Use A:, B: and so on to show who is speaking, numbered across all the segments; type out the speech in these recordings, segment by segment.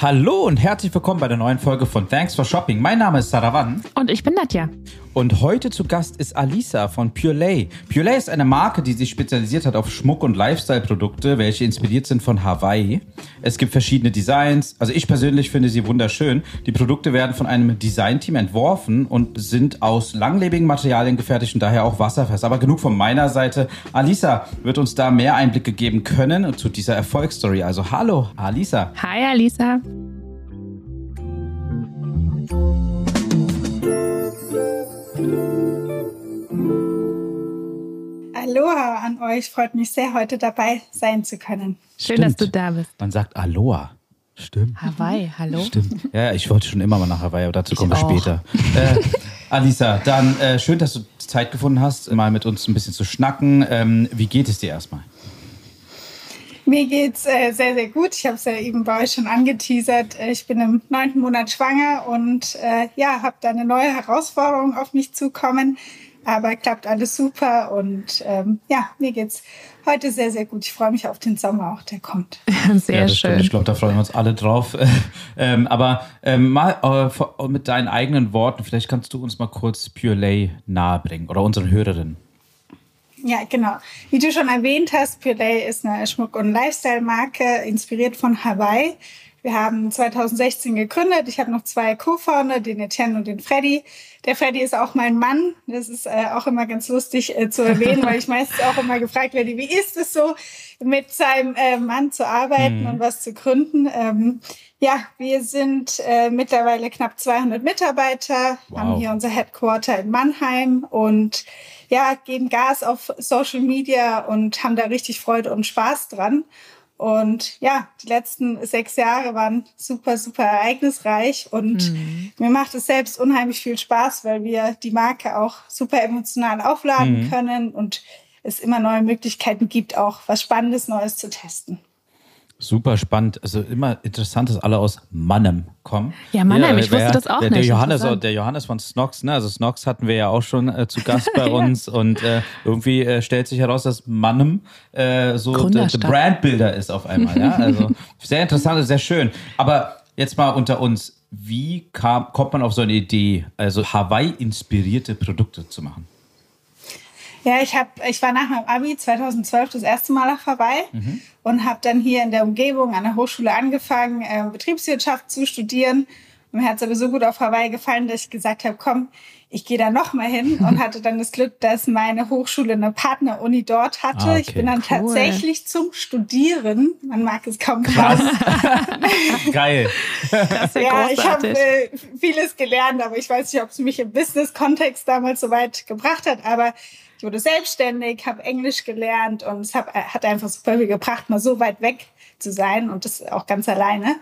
A: Hallo und herzlich willkommen bei der neuen Folge von Thanks for Shopping. Mein Name ist Saravan.
B: Und ich bin Nadja.
A: Und heute zu Gast ist Alisa von Purelay. Purelay ist eine Marke, die sich spezialisiert hat auf Schmuck- und Lifestyle-Produkte, welche inspiriert sind von Hawaii. Es gibt verschiedene Designs. Also ich persönlich finde sie wunderschön. Die Produkte werden von einem Designteam entworfen und sind aus langlebigen Materialien gefertigt und daher auch wasserfest. Aber genug von meiner Seite. Alisa wird uns da mehr Einblicke geben können zu dieser Erfolgsstory. Also hallo, Alisa.
B: Hi, Alisa.
C: Aloha an euch. Freut mich sehr, heute dabei sein zu können.
B: Schön, Stimmt. dass du da bist.
A: Man sagt Aloha. Stimmt.
B: Hawaii, hallo?
A: Stimmt. Ja, ich wollte schon immer mal nach Hawaii, aber dazu kommen wir später. Äh, Alisa, dann äh, schön, dass du Zeit gefunden hast, mal mit uns ein bisschen zu schnacken. Ähm, wie geht es dir erstmal?
C: Mir geht's äh, sehr, sehr gut. Ich habe es ja eben bei euch schon angeteasert. Ich bin im neunten Monat schwanger und äh, ja, habe da eine neue Herausforderung auf mich zukommen. Aber klappt alles super und ähm, ja, mir geht's heute sehr, sehr gut. Ich freue mich auf den Sommer auch, der kommt.
B: Sehr ja, schön. Stimmt.
A: Ich glaube, da freuen wir uns alle drauf. ähm, aber ähm, mal äh, mit deinen eigenen Worten, vielleicht kannst du uns mal kurz Pure Lay nahebringen oder unseren Hörerinnen.
C: Ja, genau. Wie du schon erwähnt hast, Pure Lay ist eine Schmuck- und Lifestyle-Marke, inspiriert von Hawaii. Wir haben 2016 gegründet. Ich habe noch zwei Co-Founder, den Etienne und den Freddy. Der Freddy ist auch mein Mann. Das ist äh, auch immer ganz lustig äh, zu erwähnen, weil ich meistens auch immer gefragt werde, wie ist es so, mit seinem äh, Mann zu arbeiten mhm. und was zu gründen. Ähm, ja, wir sind äh, mittlerweile knapp 200 Mitarbeiter, wow. haben hier unser Headquarter in Mannheim und ja, geben Gas auf Social Media und haben da richtig Freude und Spaß dran. Und ja, die letzten sechs Jahre waren super, super ereignisreich und mhm. mir macht es selbst unheimlich viel Spaß, weil wir die Marke auch super emotional aufladen mhm. können und es immer neue Möglichkeiten gibt, auch was Spannendes Neues zu testen.
A: Super spannend. Also immer interessant, dass alle aus Mannem kommen.
B: Ja, Mannheim, ja, ich wusste das auch
A: der,
B: nicht.
A: Der Johannes, der Johannes von Snox, ne? also Snox hatten wir ja auch schon äh, zu Gast bei uns ja. und äh, irgendwie äh, stellt sich heraus, dass Mannem äh, so der Brandbilder ist auf einmal. Ja? Also sehr interessant, sehr schön. Aber jetzt mal unter uns, wie kam, kommt man auf so eine Idee, also Hawaii-inspirierte Produkte zu machen?
C: Ja, ich, hab, ich war nach meinem Abi 2012 das erste Mal nach Hawaii mhm. und habe dann hier in der Umgebung an der Hochschule angefangen, äh, Betriebswirtschaft zu studieren. Und mir hat es aber so gut auf Hawaii gefallen, dass ich gesagt habe, komm, ich gehe da noch mal hin und hatte dann das Glück, dass meine Hochschule eine Partneruni dort hatte. Ah, okay. Ich bin dann cool. tatsächlich zum Studieren, man mag es kaum
A: glauben. Geil.
C: Das ja, ja ich habe äh, vieles gelernt, aber ich weiß nicht, ob es mich im Business-Kontext damals so weit gebracht hat. Aber ich wurde selbstständig, habe Englisch gelernt und es hat, hat einfach super viel gebracht, mal so weit weg zu sein und das auch ganz alleine.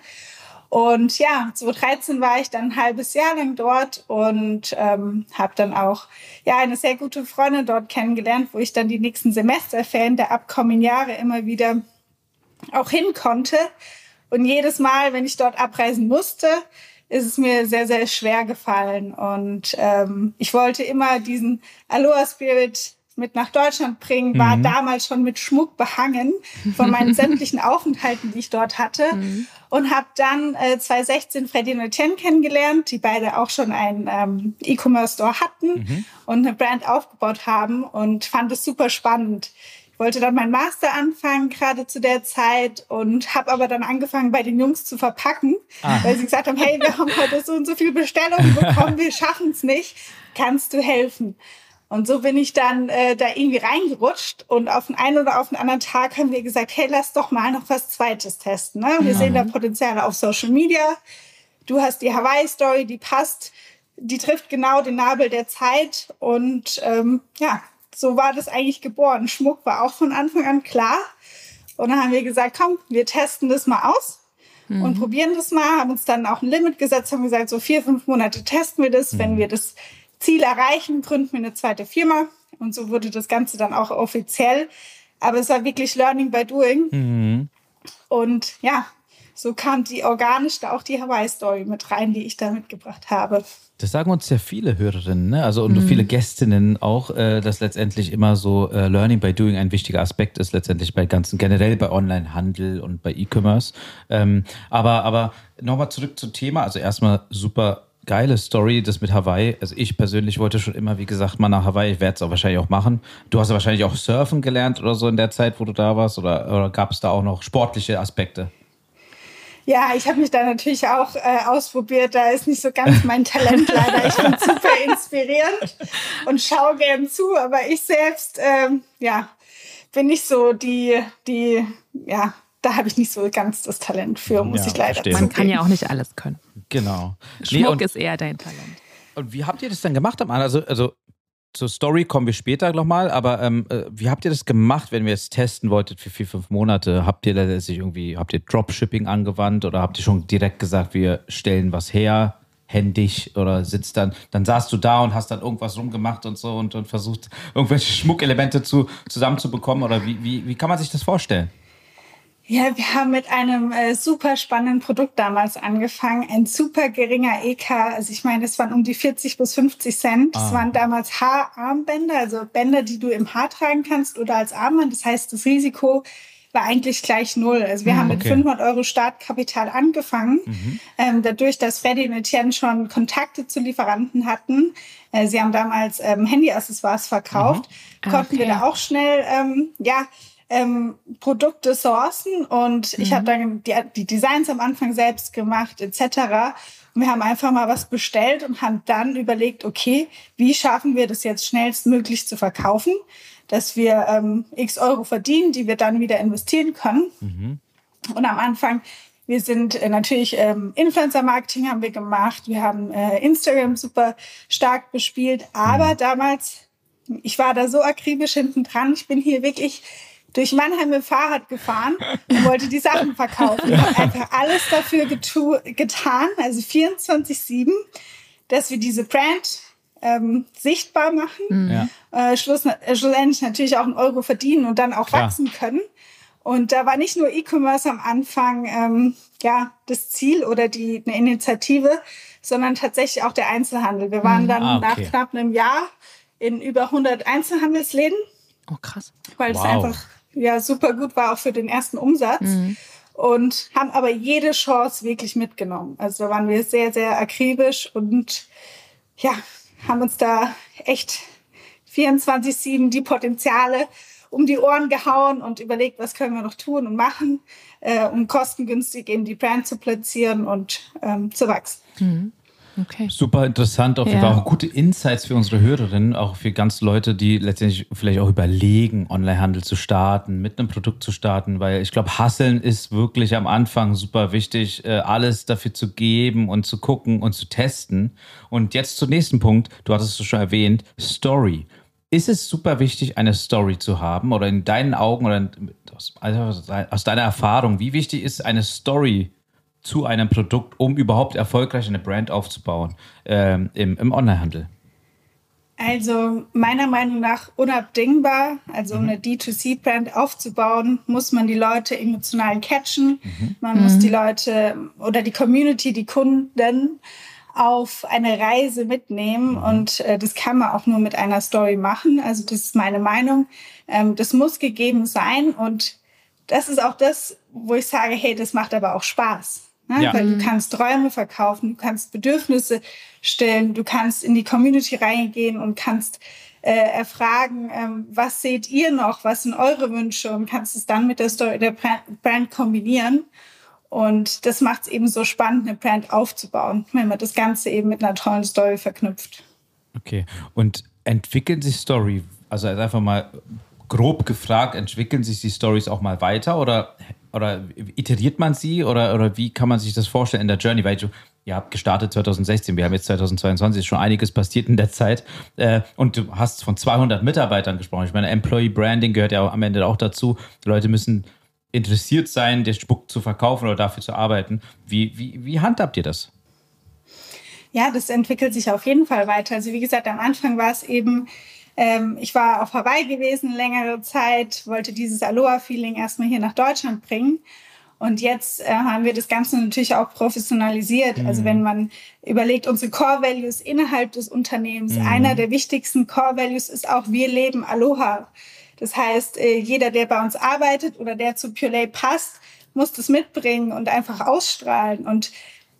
C: Und ja, 2013 war ich dann ein halbes Jahr lang dort und ähm, habe dann auch ja eine sehr gute Freundin dort kennengelernt, wo ich dann die nächsten Semesterferien der abkommenden Jahre immer wieder auch hin konnte. Und jedes Mal, wenn ich dort abreisen musste, ist es mir sehr, sehr schwer gefallen. Und ähm, ich wollte immer diesen Aloha Spirit mit nach Deutschland bringen, war mhm. damals schon mit Schmuck behangen von meinen sämtlichen Aufenthalten, die ich dort hatte. Mhm. Und habe dann äh, 2016 Freddy und Etienne kennengelernt, die beide auch schon einen ähm, E-Commerce-Store hatten mhm. und eine Brand aufgebaut haben und fand es super spannend wollte dann mein Master anfangen, gerade zu der Zeit, und habe aber dann angefangen, bei den Jungs zu verpacken, ah. weil sie gesagt haben, hey, wir haben heute so und so viele Bestellungen bekommen, wir schaffen es nicht, kannst du helfen? Und so bin ich dann äh, da irgendwie reingerutscht und auf den einen oder auf den anderen Tag haben wir gesagt, hey, lass doch mal noch was Zweites testen. Ne? Wir ja. sehen da Potenziale auf Social Media. Du hast die Hawaii-Story, die passt, die trifft genau den Nabel der Zeit und ähm, ja, so war das eigentlich geboren. Schmuck war auch von Anfang an klar. Und dann haben wir gesagt, komm, wir testen das mal aus mhm. und probieren das mal. Haben uns dann auch ein Limit gesetzt, haben gesagt, so vier, fünf Monate testen wir das. Mhm. Wenn wir das Ziel erreichen, gründen wir eine zweite Firma. Und so wurde das Ganze dann auch offiziell. Aber es war wirklich Learning by Doing. Mhm. Und ja, so kam die organisch da auch die Hawaii-Story mit rein, die ich da mitgebracht habe.
A: Das sagen uns ja viele Hörerinnen, ne? also und mhm. viele Gästinnen auch, äh, dass letztendlich immer so äh, Learning by Doing ein wichtiger Aspekt ist, letztendlich bei ganzen, generell bei Online-Handel und bei E-Commerce. Ähm, aber aber nochmal zurück zum Thema. Also erstmal super geile Story, das mit Hawaii. Also ich persönlich wollte schon immer, wie gesagt, mal nach Hawaii. Ich werde es auch wahrscheinlich auch machen. Du hast ja wahrscheinlich auch Surfen gelernt oder so in der Zeit, wo du da warst. Oder, oder gab es da auch noch sportliche Aspekte?
C: Ja, ich habe mich da natürlich auch äh, ausprobiert. Da ist nicht so ganz mein Talent leider. Ich bin super inspirierend und schaue gern zu, aber ich selbst, ähm, ja, bin nicht so die, die, ja, da habe ich nicht so ganz das Talent für, muss ja, ich leider
B: sagen. Man kann ja auch nicht alles können.
A: Genau.
B: Schmuck nee, ist eher dein Talent.
A: Und wie habt ihr das dann gemacht am Also, also zur Story kommen wir später nochmal, aber ähm, äh, wie habt ihr das gemacht, wenn ihr es testen wolltet für vier, fünf Monate? Habt ihr sich irgendwie, habt ihr Dropshipping angewandt oder habt ihr schon direkt gesagt, wir stellen was her, händig oder sitzt dann, dann saßt du da und hast dann irgendwas rumgemacht und so und, und versucht, irgendwelche Schmuckelemente zu, zusammenzubekommen oder wie, wie, wie kann man sich das vorstellen?
C: Ja, wir haben mit einem äh, super spannenden Produkt damals angefangen. Ein super geringer EK. Also ich meine, es waren um die 40 bis 50 Cent. Es ah. waren damals Haararmbänder, also Bänder, die du im Haar tragen kannst oder als Armband. Das heißt, das Risiko war eigentlich gleich null. Also wir mhm, haben mit okay. 500 Euro Startkapital angefangen. Mhm. Ähm, dadurch, dass Freddy und Etienne schon Kontakte zu Lieferanten hatten, äh, sie haben damals ähm, Handyaccessoires verkauft, mhm. konnten okay. wir da auch schnell, ähm, ja, ähm, Produkte sourcen und mhm. ich habe dann die, die Designs am Anfang selbst gemacht etc. Und wir haben einfach mal was bestellt und haben dann überlegt, okay, wie schaffen wir das jetzt schnellstmöglich zu verkaufen, dass wir ähm, x Euro verdienen, die wir dann wieder investieren können. Mhm. Und am Anfang wir sind äh, natürlich ähm, Influencer-Marketing haben wir gemacht. Wir haben äh, Instagram super stark bespielt. Aber mhm. damals, ich war da so akribisch hinten dran. Ich bin hier wirklich durch Mannheim mit Fahrrad gefahren und wollte die Sachen verkaufen. Ich habe einfach alles dafür getan, also 24-7, dass wir diese Brand ähm, sichtbar machen, mhm. ja. äh, schluss, äh, schlussendlich natürlich auch einen Euro verdienen und dann auch Klar. wachsen können. Und da war nicht nur E-Commerce am Anfang ähm, ja das Ziel oder die eine Initiative, sondern tatsächlich auch der Einzelhandel. Wir waren mhm. dann ah, okay. nach knapp einem Jahr in über 100 Einzelhandelsläden.
B: Oh krass.
C: Weil wow. es einfach ja super gut war auch für den ersten Umsatz. Mhm. Und haben aber jede Chance wirklich mitgenommen. Also da waren wir sehr, sehr akribisch und ja, haben uns da echt 24-7 die Potenziale um die Ohren gehauen und überlegt, was können wir noch tun und machen, äh, um kostengünstig eben die Brand zu platzieren und ähm, zu wachsen. Mhm.
A: Okay. Super interessant, auf jeden Fall auch gute Insights für unsere Hörerinnen, auch für ganz Leute, die letztendlich vielleicht auch überlegen, Onlinehandel zu starten, mit einem Produkt zu starten, weil ich glaube, Hasseln ist wirklich am Anfang super wichtig, äh, alles dafür zu geben und zu gucken und zu testen. Und jetzt zum nächsten Punkt, du hattest es schon erwähnt, Story. Ist es super wichtig, eine Story zu haben oder in deinen Augen oder aus, aus deiner Erfahrung, wie wichtig ist eine Story zu einem Produkt, um überhaupt erfolgreich eine Brand aufzubauen ähm, im, im Onlinehandel?
C: Also meiner Meinung nach unabdingbar. Also um mhm. eine D2C-Brand aufzubauen, muss man die Leute emotional catchen. Mhm. Man mhm. muss die Leute oder die Community, die Kunden auf eine Reise mitnehmen. Mhm. Und äh, das kann man auch nur mit einer Story machen. Also das ist meine Meinung. Ähm, das muss gegeben sein. Und das ist auch das, wo ich sage, hey, das macht aber auch Spaß. Ne? Ja. Weil du kannst Träume verkaufen, du kannst Bedürfnisse stellen, du kannst in die Community reingehen und kannst äh, erfragen, ähm, was seht ihr noch, was sind eure Wünsche und kannst es dann mit der Story der Brand kombinieren. Und das macht es eben so spannend, eine Brand aufzubauen, wenn man das Ganze eben mit einer tollen Story verknüpft.
A: Okay. Und entwickeln sich Story, also einfach mal grob gefragt, entwickeln sich die Stories auch mal weiter oder oder iteriert man sie oder, oder wie kann man sich das vorstellen in der Journey? Weil du, ihr habt gestartet 2016, wir haben jetzt 2022, schon einiges passiert in der Zeit äh, und du hast von 200 Mitarbeitern gesprochen. Ich meine, Employee Branding gehört ja am Ende auch dazu. Die Leute müssen interessiert sein, den Spuck zu verkaufen oder dafür zu arbeiten. Wie, wie, wie handhabt ihr das?
C: Ja, das entwickelt sich auf jeden Fall weiter. Also wie gesagt, am Anfang war es eben ähm, ich war auf Hawaii gewesen längere Zeit, wollte dieses Aloha-Feeling erstmal hier nach Deutschland bringen. Und jetzt äh, haben wir das Ganze natürlich auch professionalisiert. Mhm. Also wenn man überlegt, unsere Core Values innerhalb des Unternehmens, mhm. einer der wichtigsten Core Values ist auch, wir leben Aloha. Das heißt, äh, jeder, der bei uns arbeitet oder der zu Purelay passt, muss das mitbringen und einfach ausstrahlen. Und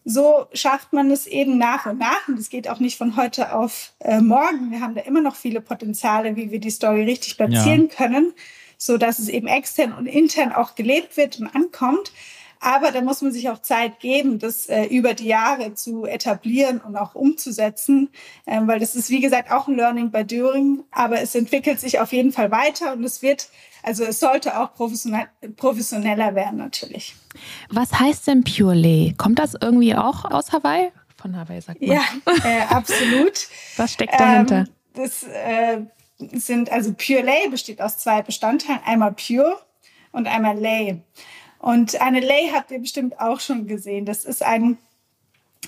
C: so schafft man es eben nach und nach. Und es geht auch nicht von heute auf äh, morgen. Wir haben da immer noch viele Potenziale, wie wir die Story richtig platzieren ja. können, so dass es eben extern und intern auch gelebt wird und ankommt. Aber da muss man sich auch Zeit geben, das äh, über die Jahre zu etablieren und auch umzusetzen, ähm, weil das ist, wie gesagt, auch ein Learning by Doing, aber es entwickelt sich auf jeden Fall weiter und es wird, also es sollte auch professionell, professioneller werden natürlich.
B: Was heißt denn Pure Lay? Kommt das irgendwie auch aus Hawaii? Von Hawaii sagt man.
C: Ja, äh, absolut.
B: Was steckt dahinter? Ähm,
C: das äh, sind, also Pure Lay besteht aus zwei Bestandteilen, einmal Pure und einmal Lay. Und eine Lay habt ihr bestimmt auch schon gesehen. Das ist ein,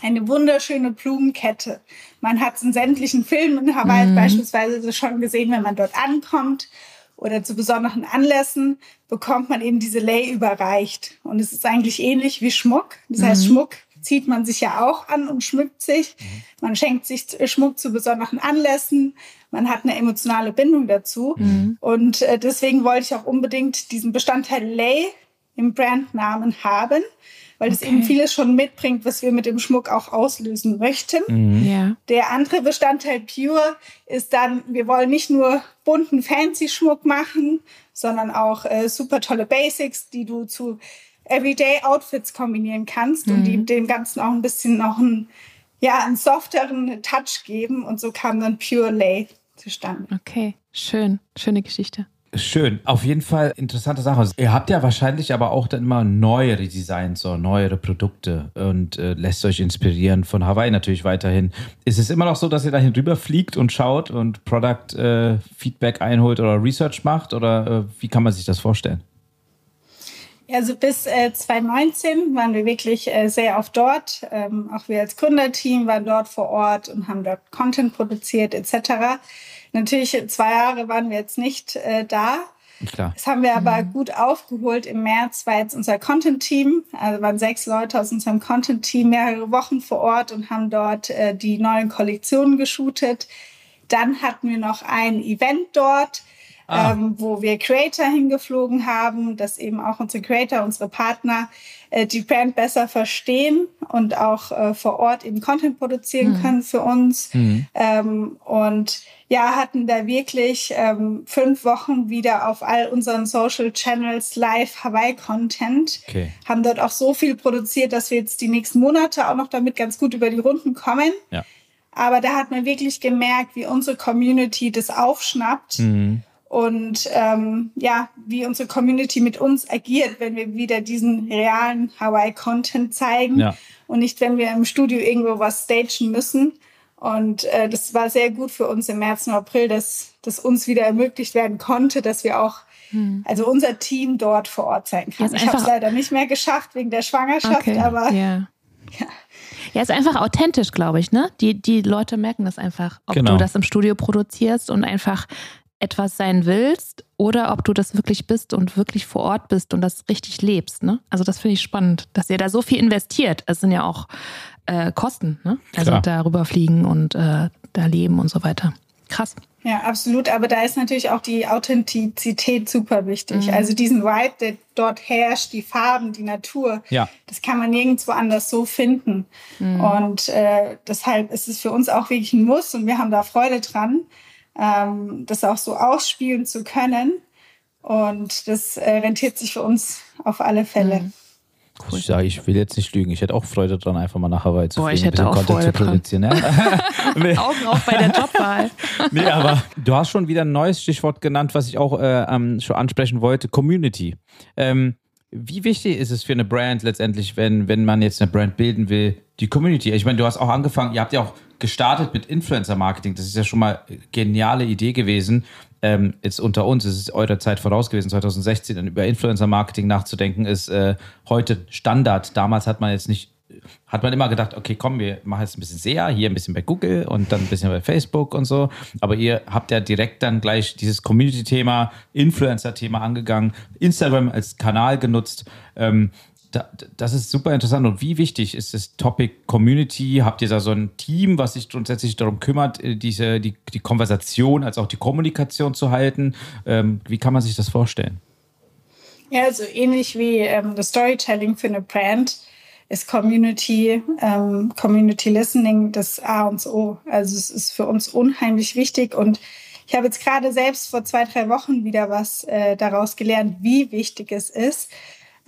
C: eine wunderschöne Blumenkette. Man hat es in sämtlichen Filmen in Hawaii mhm. beispielsweise schon gesehen, wenn man dort ankommt oder zu besonderen Anlässen bekommt man eben diese Lay überreicht. Und es ist eigentlich ähnlich wie Schmuck. Das mhm. heißt, Schmuck zieht man sich ja auch an und schmückt sich. Mhm. Man schenkt sich Schmuck zu besonderen Anlässen. Man hat eine emotionale Bindung dazu. Mhm. Und äh, deswegen wollte ich auch unbedingt diesen Bestandteil Lay im Brandnamen haben, weil es okay. eben vieles schon mitbringt, was wir mit dem Schmuck auch auslösen möchten.
B: Mhm. Ja.
C: Der andere Bestandteil Pure ist dann, wir wollen nicht nur bunten fancy Schmuck machen, sondern auch äh, super tolle Basics, die du zu Everyday Outfits kombinieren kannst mhm. und die dem Ganzen auch ein bisschen noch einen, ja, einen softeren Touch geben. Und so kam dann Pure Lay zustande.
B: Okay, schön, schöne Geschichte.
A: Schön, auf jeden Fall interessante Sache. Ihr habt ja wahrscheinlich aber auch dann immer neuere Designs, so neuere Produkte und äh, lässt euch inspirieren von Hawaii natürlich weiterhin. Ist es immer noch so, dass ihr dahin rüber fliegt und schaut und Product äh, Feedback einholt oder Research macht oder äh, wie kann man sich das vorstellen?
C: Also bis äh, 2019 waren wir wirklich äh, sehr oft dort. Ähm, auch wir als Gründerteam waren dort vor Ort und haben dort Content produziert etc. Natürlich, zwei Jahre waren wir jetzt nicht äh, da.
A: Klar.
C: Das haben wir aber mhm. gut aufgeholt. Im März war jetzt unser Content-Team, also waren sechs Leute aus unserem Content-Team mehrere Wochen vor Ort und haben dort äh, die neuen Kollektionen geshootet. Dann hatten wir noch ein Event dort, ah. ähm, wo wir Creator hingeflogen haben, dass eben auch unsere Creator, unsere Partner äh, die Brand besser verstehen und auch äh, vor Ort eben Content produzieren mhm. können für uns. Mhm. Ähm, und ja, hatten da wirklich ähm, fünf Wochen wieder auf all unseren Social Channels live Hawaii-Content.
A: Okay.
C: Haben dort auch so viel produziert, dass wir jetzt die nächsten Monate auch noch damit ganz gut über die Runden kommen.
A: Ja.
C: Aber da hat man wirklich gemerkt, wie unsere Community das aufschnappt. Mhm und ähm, ja, wie unsere Community mit uns agiert, wenn wir wieder diesen realen Hawaii-Content zeigen
A: ja.
C: und nicht, wenn wir im Studio irgendwo was stagen müssen. Und äh, das war sehr gut für uns im März und April, dass das uns wieder ermöglicht werden konnte, dass wir auch, hm. also unser Team dort vor Ort sein kann. ich habe es leider nicht mehr geschafft wegen der Schwangerschaft,
B: okay.
C: aber
B: yeah. ja. Ja, ist einfach authentisch, glaube ich, ne? Die, die Leute merken das einfach, ob genau. du das im Studio produzierst und einfach etwas sein willst oder ob du das wirklich bist und wirklich vor Ort bist und das richtig lebst. Ne? Also das finde ich spannend, dass ihr da so viel investiert. Es sind ja auch äh, Kosten, ne? also Klar. darüber fliegen und äh, da leben und so weiter. Krass.
C: Ja, absolut. Aber da ist natürlich auch die Authentizität super wichtig. Mhm. Also diesen Vibe, der dort herrscht, die Farben, die Natur,
A: ja.
C: das kann man nirgendwo anders so finden. Mhm. Und äh, deshalb ist es für uns auch wirklich ein Muss und wir haben da Freude dran ähm, das auch so ausspielen zu können. Und das äh, rentiert sich für uns auf alle Fälle. Mhm.
A: Cool. Ich sage, ich will jetzt nicht lügen. Ich hätte auch Freude dran, einfach mal nach Hawaii zu
B: Boah,
A: fliegen,
B: ich hätte auch Content Freude zu produzieren. Ja? Augen auf bei der Jobwahl.
A: nee, aber du hast schon wieder ein neues Stichwort genannt, was ich auch äh, ähm, schon ansprechen wollte: Community. Ähm, wie wichtig ist es für eine Brand letztendlich, wenn, wenn man jetzt eine Brand bilden will, die Community? Ich meine, du hast auch angefangen, ihr habt ja auch gestartet mit Influencer-Marketing. Das ist ja schon mal eine geniale Idee gewesen. Ähm, jetzt unter uns, es ist eurer Zeit voraus gewesen, 2016, dann über Influencer-Marketing nachzudenken, ist äh, heute Standard. Damals hat man jetzt nicht, hat man immer gedacht, okay, komm, wir machen jetzt ein bisschen SEA, hier ein bisschen bei Google und dann ein bisschen bei Facebook und so. Aber ihr habt ja direkt dann gleich dieses Community-Thema, Influencer-Thema angegangen, Instagram als Kanal genutzt. Ähm, das ist super interessant. Und wie wichtig ist das Topic Community? Habt ihr da so ein Team, was sich grundsätzlich darum kümmert, äh, diese, die, die Konversation als auch die Kommunikation zu halten? Ähm, wie kann man sich das vorstellen?
C: Ja, also ähnlich wie ähm, das Storytelling für eine Brand ist Community, ähm, Community Listening das A und O. Also es ist für uns unheimlich wichtig und ich habe jetzt gerade selbst vor zwei, drei Wochen wieder was äh, daraus gelernt, wie wichtig es ist.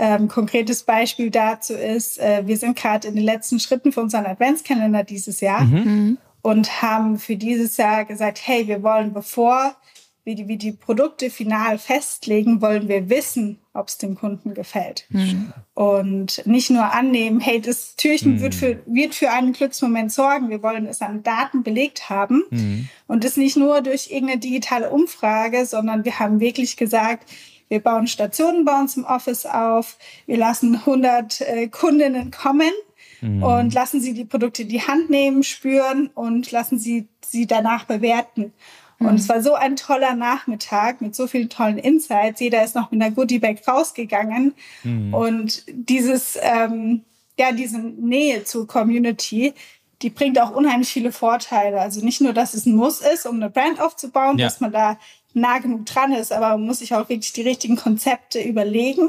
C: Ähm, konkretes Beispiel dazu ist, äh, wir sind gerade in den letzten Schritten für unseren Adventskalender dieses Jahr mhm. und haben für dieses Jahr gesagt, hey, wir wollen, bevor wir die, wir die Produkte final festlegen, wollen wir wissen, ob es dem Kunden gefällt. Mhm. Und nicht nur annehmen, hey, das Türchen mhm. wird, für, wird für einen Glücksmoment sorgen. Wir wollen es an Daten belegt haben. Mhm. Und das nicht nur durch irgendeine digitale Umfrage, sondern wir haben wirklich gesagt, wir bauen Stationen bei uns im Office auf. Wir lassen 100 äh, Kundinnen kommen mhm. und lassen sie die Produkte in die Hand nehmen, spüren und lassen sie sie danach bewerten. Mhm. Und es war so ein toller Nachmittag mit so vielen tollen Insights. Jeder ist noch mit einer Goodie Bag rausgegangen. Mhm. Und dieses, ähm, ja, diese Nähe zur Community, die bringt auch unheimlich viele Vorteile. Also nicht nur, dass es ein Muss ist, um eine Brand aufzubauen, ja. dass man da nah genug dran ist, aber man muss sich auch wirklich die richtigen Konzepte überlegen,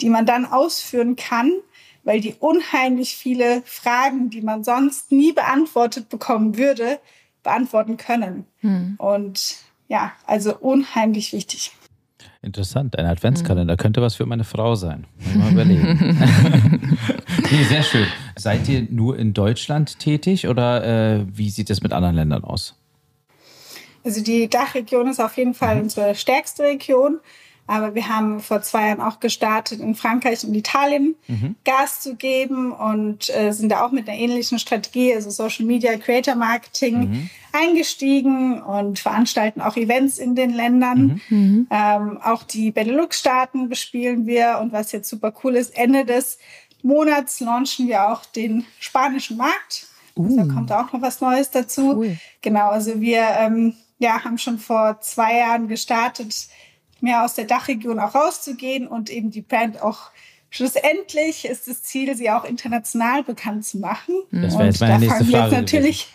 C: die man dann ausführen kann, weil die unheimlich viele Fragen, die man sonst nie beantwortet bekommen würde, beantworten können. Hm. Und ja, also unheimlich wichtig.
A: Interessant, ein Adventskalender hm. könnte was für meine Frau sein. Mal überlegen. nee, sehr schön. Seid ihr nur in Deutschland tätig oder äh, wie sieht es mit anderen Ländern aus?
C: Also die Dachregion ist auf jeden Fall mhm. unsere stärkste Region. Aber wir haben vor zwei Jahren auch gestartet, in Frankreich und Italien mhm. Gas zu geben und äh, sind da auch mit einer ähnlichen Strategie, also Social Media, Creator Marketing, mhm. eingestiegen und veranstalten auch Events in den Ländern. Mhm. mhm. Ähm, auch die Benelux-Staaten bespielen wir. Und was jetzt super cool ist, Ende des Monats launchen wir auch den spanischen Markt. Uh. Da kommt auch noch was Neues dazu. Cool. Genau, also wir ähm, ja, haben schon vor zwei Jahren gestartet, mehr aus der Dachregion auch rauszugehen und eben die Brand auch schlussendlich ist das Ziel, sie auch international bekannt zu machen.
A: Das wäre jetzt meine und nächste Frage.
C: natürlich,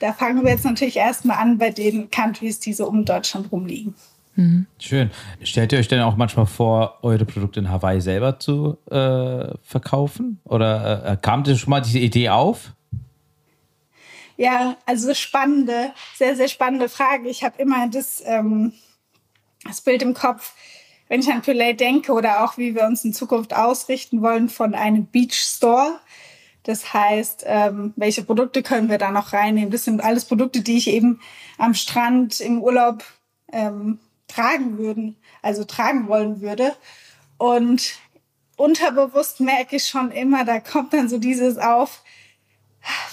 C: da fangen wir jetzt natürlich erstmal an bei den Countries, die so um Deutschland rumliegen.
A: Mhm. Schön. Stellt ihr euch denn auch manchmal vor, eure Produkte in Hawaii selber zu äh, verkaufen? Oder äh, kam dir schon mal diese Idee auf?
C: Ja, also spannende, sehr, sehr spannende Frage. Ich habe immer das, ähm, das Bild im Kopf, wenn ich an Pillay denke oder auch wie wir uns in Zukunft ausrichten wollen von einem Beach Store. Das heißt, ähm, welche Produkte können wir da noch reinnehmen? Das sind alles Produkte, die ich eben am Strand im Urlaub ähm, tragen würden, also tragen wollen würde. Und unterbewusst merke ich schon immer, da kommt dann so dieses auf,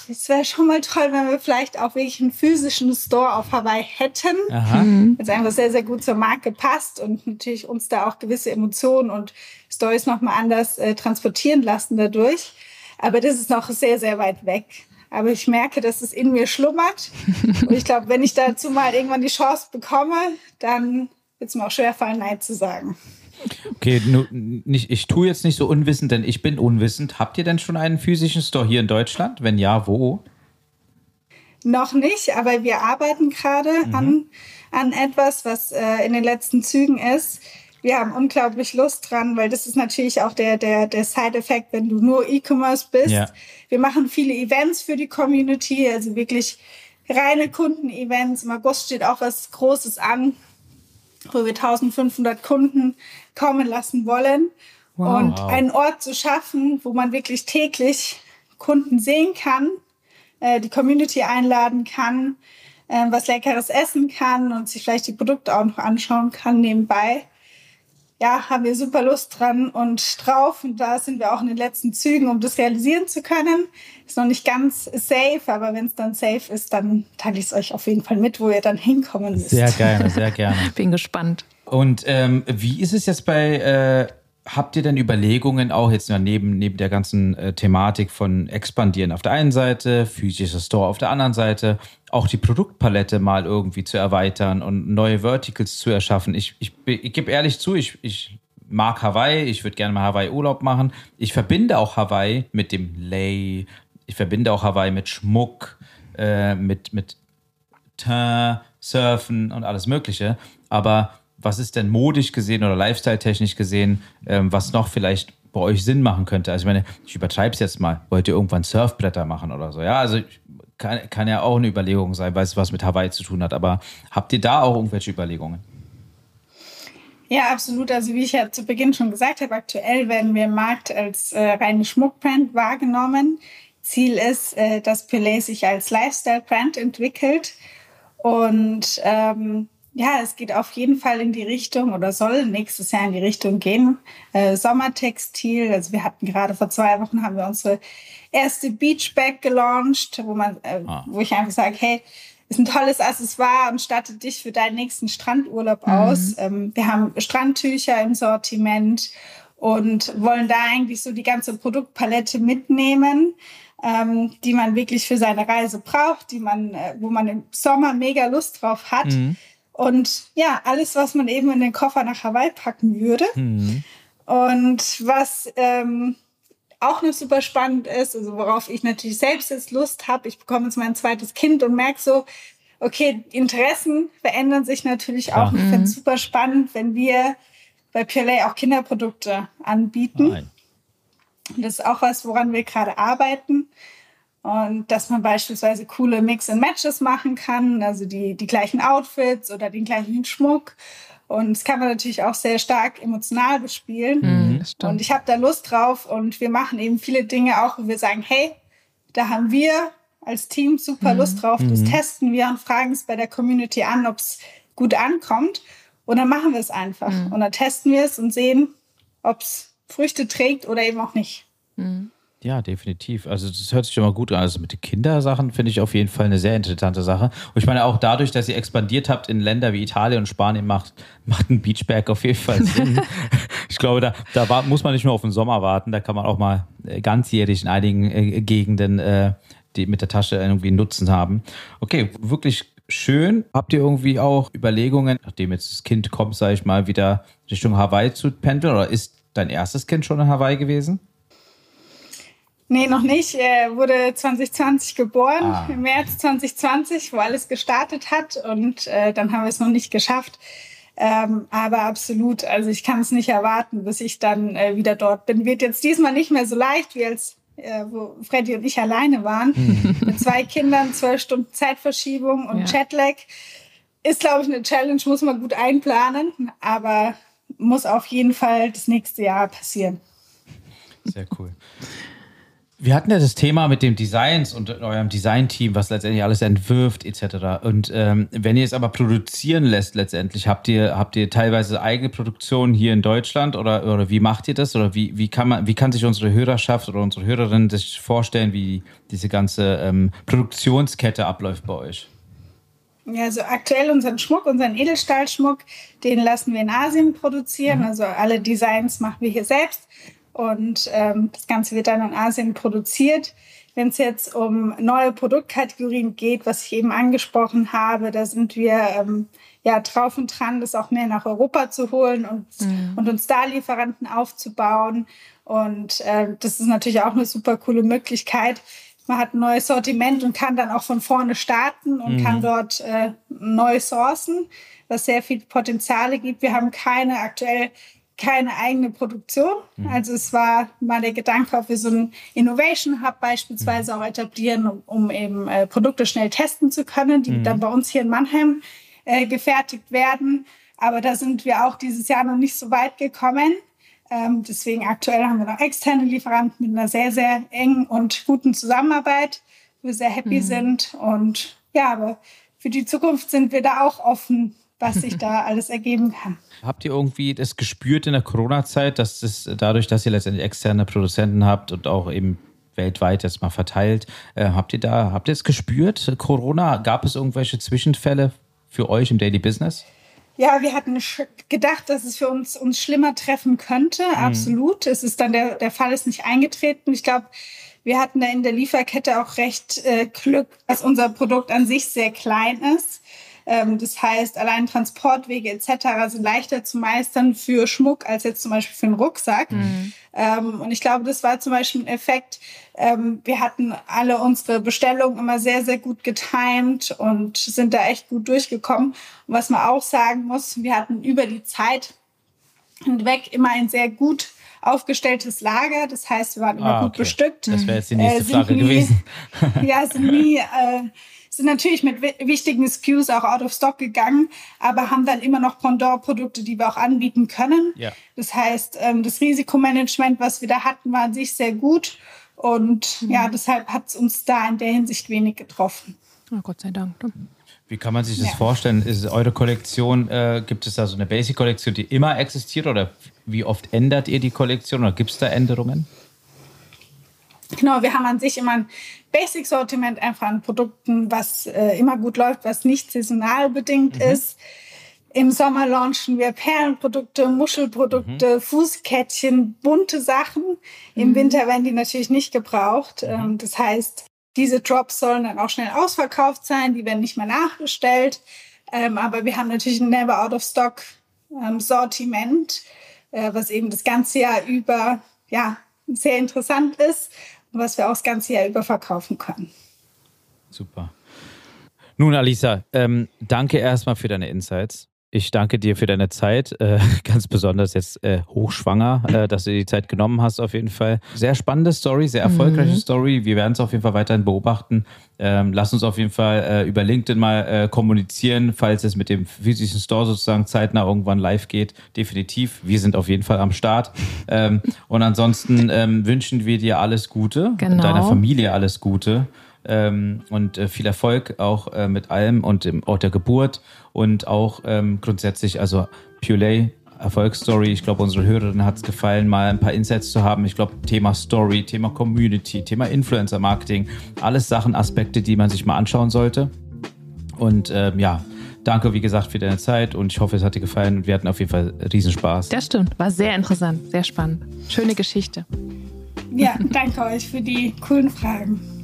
C: es wäre schon mal toll, wenn wir vielleicht auch wirklich einen physischen Store auf Hawaii hätten. Aha. Mhm. Es einfach sehr, sehr gut zur Marke passt und natürlich uns da auch gewisse Emotionen und Stories nochmal anders äh, transportieren lassen dadurch. Aber das ist noch sehr, sehr weit weg. Aber ich merke, dass es in mir schlummert. und ich glaube, wenn ich dazu mal irgendwann die Chance bekomme, dann wird es mir auch schwerfallen, Nein zu sagen.
A: Okay, nu, nicht, ich tue jetzt nicht so unwissend, denn ich bin unwissend. Habt ihr denn schon einen physischen Store hier in Deutschland? Wenn ja, wo?
C: Noch nicht, aber wir arbeiten gerade mhm. an, an etwas, was äh, in den letzten Zügen ist. Wir haben unglaublich Lust dran, weil das ist natürlich auch der, der, der Side-Effekt, wenn du nur E-Commerce bist. Ja. Wir machen viele Events für die Community, also wirklich reine Kunden-Events. Im August steht auch was Großes an wo wir 1500 Kunden kommen lassen wollen. Wow. Und einen Ort zu schaffen, wo man wirklich täglich Kunden sehen kann, äh, die Community einladen kann, äh, was Leckeres essen kann und sich vielleicht die Produkte auch noch anschauen kann nebenbei ja, haben wir super Lust dran und drauf. Und da sind wir auch in den letzten Zügen, um das realisieren zu können. Ist noch nicht ganz safe, aber wenn es dann safe ist, dann teile ich es euch auf jeden Fall mit, wo ihr dann hinkommen müsst.
A: Sehr gerne, sehr gerne.
B: Bin gespannt.
A: Und ähm, wie ist es jetzt bei äh, habt ihr denn Überlegungen auch jetzt neben, neben der ganzen äh, Thematik von Expandieren auf der einen Seite, physischer Store auf der anderen Seite, auch die Produktpalette mal irgendwie zu erweitern und neue Verticals zu erschaffen? Ich, ich, ich gebe ehrlich zu, ich, ich mag Hawaii, ich würde gerne mal Hawaii Urlaub machen. Ich verbinde auch Hawaii mit dem Lay, ich verbinde auch Hawaii mit Schmuck, äh, mit, mit Teint, Surfen und alles Mögliche. Aber was ist denn modisch gesehen oder lifestyle-technisch gesehen, ähm, was noch vielleicht bei euch Sinn machen könnte? Also ich meine, ich übertreibe es jetzt mal. Wollt ihr irgendwann Surfbretter machen oder so? Ja, also kann, kann ja auch eine Überlegung sein, weil es was mit Hawaii zu tun hat. Aber habt ihr da auch irgendwelche Überlegungen?
C: Ja, absolut. Also wie ich ja zu Beginn schon gesagt habe, aktuell werden wir im Markt als äh, reine Schmuckbrand wahrgenommen. Ziel ist, äh, dass Pelé sich als Lifestyle-Brand entwickelt. Und ähm, ja, es geht auf jeden Fall in die Richtung oder soll nächstes Jahr in die Richtung gehen. Äh, Sommertextil. Also wir hatten gerade vor zwei Wochen haben wir unsere erste Beachbag gelauncht, wo man, äh, ah. wo ich einfach sage, hey, ist ein tolles Accessoire und stattet dich für deinen nächsten Strandurlaub mhm. aus. Ähm, wir haben Strandtücher im Sortiment und wollen da eigentlich so die ganze Produktpalette mitnehmen, ähm, die man wirklich für seine Reise braucht, die man, äh, wo man im Sommer mega Lust drauf hat. Mhm. Und ja, alles, was man eben in den Koffer nach Hawaii packen würde. Mhm. Und was ähm, auch noch super spannend ist, also worauf ich natürlich selbst jetzt Lust habe, ich bekomme jetzt mein zweites Kind und merke so, okay, Interessen verändern sich natürlich auch. Ja. Ich finde es super spannend, wenn wir bei Purelay auch Kinderprodukte anbieten. Nein. Das ist auch was, woran wir gerade arbeiten. Und dass man beispielsweise coole Mix and Matches machen kann, also die, die gleichen Outfits oder den gleichen Schmuck. Und das kann man natürlich auch sehr stark emotional bespielen. Mhm, und ich habe da Lust drauf und wir machen eben viele Dinge auch, wo wir sagen, hey, da haben wir als Team super Lust mhm. drauf, das mhm. testen wir und fragen es bei der Community an, ob es gut ankommt. Und dann machen wir es einfach. Mhm. Und dann testen wir es und sehen, ob es Früchte trägt oder eben auch nicht.
A: Ja, definitiv. Also das hört sich schon mal gut an. Also mit den Kindersachen finde ich auf jeden Fall eine sehr interessante Sache. Und ich meine auch dadurch, dass ihr expandiert habt in Länder wie Italien und Spanien, macht, macht ein Beachberg auf jeden Fall Sinn. ich glaube, da, da war, muss man nicht nur auf den Sommer warten, da kann man auch mal äh, ganzjährig in einigen äh, Gegenden äh, die mit der Tasche irgendwie Nutzen haben. Okay, wirklich schön. Habt ihr irgendwie auch Überlegungen, nachdem jetzt das Kind kommt, sage ich mal, wieder Richtung Hawaii zu pendeln? Oder ist dein erstes Kind schon in Hawaii gewesen?
C: Nee, noch nicht. Er wurde 2020 geboren, ah. im März 2020, wo alles gestartet hat. Und äh, dann haben wir es noch nicht geschafft. Ähm, aber absolut, also ich kann es nicht erwarten, bis ich dann äh, wieder dort bin. Wird jetzt diesmal nicht mehr so leicht, wie als äh, wo Freddy und ich alleine waren. Mhm. Mit zwei Kindern, zwölf Stunden Zeitverschiebung und ja. Jetlag. Ist, glaube ich, eine Challenge, muss man gut einplanen, aber muss auf jeden Fall das nächste Jahr passieren.
A: Sehr cool. Wir hatten ja das Thema mit dem Designs und eurem Designteam, was letztendlich alles entwirft etc. Und ähm, wenn ihr es aber produzieren lässt, letztendlich habt ihr habt ihr teilweise eigene Produktionen hier in Deutschland oder oder wie macht ihr das oder wie wie kann man wie kann sich unsere Hörerschaft oder unsere Hörerinnen sich vorstellen, wie diese ganze ähm, Produktionskette abläuft bei euch?
C: Ja, also aktuell unseren Schmuck, unseren Edelstahlschmuck, den lassen wir in Asien produzieren. Mhm. Also alle Designs machen wir hier selbst und ähm, das Ganze wird dann in Asien produziert. Wenn es jetzt um neue Produktkategorien geht, was ich eben angesprochen habe, da sind wir ähm, ja drauf und dran, das auch mehr nach Europa zu holen und, mhm. und uns da Lieferanten aufzubauen. Und äh, das ist natürlich auch eine super coole Möglichkeit. Man hat ein neues Sortiment und kann dann auch von vorne starten und mhm. kann dort äh, neu sourcen, was sehr viel Potenziale gibt. Wir haben keine aktuell keine eigene Produktion. Mhm. Also es war mal der Gedanke, ob wir so einen Innovation Hub beispielsweise mhm. auch etablieren, um, um eben äh, Produkte schnell testen zu können, die mhm. dann bei uns hier in Mannheim äh, gefertigt werden. Aber da sind wir auch dieses Jahr noch nicht so weit gekommen. Ähm, deswegen aktuell haben wir noch externe Lieferanten mit einer sehr, sehr engen und guten Zusammenarbeit, wo wir sehr happy mhm. sind. Und ja, aber für die Zukunft sind wir da auch offen, was sich da alles ergeben kann.
A: Habt ihr irgendwie das gespürt in der Corona-Zeit, dass das dadurch, dass ihr letztendlich externe Produzenten habt und auch eben weltweit jetzt mal verteilt, äh, habt ihr da, habt ihr es gespürt? Corona, gab es irgendwelche Zwischenfälle für euch im Daily Business?
C: Ja, wir hatten gedacht, dass es für uns uns schlimmer treffen könnte. Mhm. Absolut. Es ist dann der, der Fall ist nicht eingetreten. Ich glaube, wir hatten da in der Lieferkette auch recht äh, Glück, dass unser Produkt an sich sehr klein ist das heißt, allein Transportwege etc. sind leichter zu meistern für Schmuck als jetzt zum Beispiel für einen Rucksack. Mhm. Ähm, und ich glaube, das war zum Beispiel ein Effekt. Ähm, wir hatten alle unsere Bestellungen immer sehr, sehr gut getimt und sind da echt gut durchgekommen. Und was man auch sagen muss, wir hatten über die Zeit hinweg immer ein sehr gut aufgestelltes Lager. Das heißt, wir waren immer ah, gut okay. bestückt.
A: Das wäre jetzt die nächste äh, Frage nie, gewesen.
C: ja, sind nie, äh, sind natürlich mit wichtigen SKUs auch out of stock gegangen, aber haben dann immer noch Pendant-Produkte, die wir auch anbieten können. Ja. Das heißt, ähm, das Risikomanagement, was wir da hatten, war an sich sehr gut. Und mhm. ja, deshalb hat es uns da in der Hinsicht wenig getroffen.
B: Oh, Gott sei Dank. Ne?
A: Wie kann man sich das ja. vorstellen? Ist eure Kollektion, äh, gibt es da so eine Basic-Kollektion, die immer existiert oder wie oft ändert ihr die Kollektion oder gibt es da Änderungen?
C: Genau, wir haben an sich immer ein Basic-Sortiment einfach an Produkten, was äh, immer gut läuft, was nicht saisonal bedingt mhm. ist. Im Sommer launchen wir Perlenprodukte, Muschelprodukte, mhm. Fußkettchen, bunte Sachen. Im mhm. Winter werden die natürlich nicht gebraucht. Mhm. Ähm, das heißt, diese Drops sollen dann auch schnell ausverkauft sein, die werden nicht mehr nachbestellt. Ähm, aber wir haben natürlich ein Never Out of Stock ähm, Sortiment, äh, was eben das ganze Jahr über ja, sehr interessant ist und was wir auch das ganze Jahr über verkaufen können.
A: Super. Nun, Alisa, ähm, danke erstmal für deine Insights. Ich danke dir für deine Zeit, äh, ganz besonders jetzt äh, hochschwanger, äh, dass du die Zeit genommen hast auf jeden Fall. Sehr spannende Story, sehr erfolgreiche mhm. Story. Wir werden es auf jeden Fall weiterhin beobachten. Ähm, lass uns auf jeden Fall äh, über LinkedIn mal äh, kommunizieren, falls es mit dem physischen Store sozusagen zeitnah irgendwann live geht. Definitiv. Wir sind auf jeden Fall am Start. Ähm, und ansonsten ähm, wünschen wir dir alles Gute genau. und deiner Familie alles Gute ähm, und äh, viel Erfolg auch äh, mit allem und im Ort der Geburt und auch ähm, grundsätzlich, also Puley, Erfolgsstory. Ich glaube, unsere Hörerin hat es gefallen, mal ein paar Insights zu haben. Ich glaube, Thema Story, Thema Community, Thema Influencer Marketing, alles Sachen, Aspekte, die man sich mal anschauen sollte. Und ähm, ja, danke, wie gesagt, für deine Zeit und ich hoffe, es hat dir gefallen und wir hatten auf jeden Fall Riesenspaß.
B: Das stimmt, war sehr interessant, sehr spannend. Schöne Geschichte.
C: Ja, danke euch für die coolen Fragen.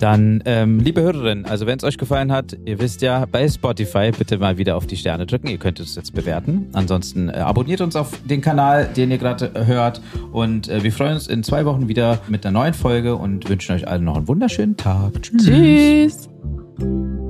A: Dann, ähm, liebe Hörerinnen, also wenn es euch gefallen hat, ihr wisst ja, bei Spotify bitte mal wieder auf die Sterne drücken. Ihr könnt es jetzt bewerten. Ansonsten äh, abonniert uns auf den Kanal, den ihr gerade äh, hört. Und äh, wir freuen uns in zwei Wochen wieder mit einer neuen Folge und wünschen euch allen noch einen wunderschönen Tag.
B: Tschüss. Tschüss.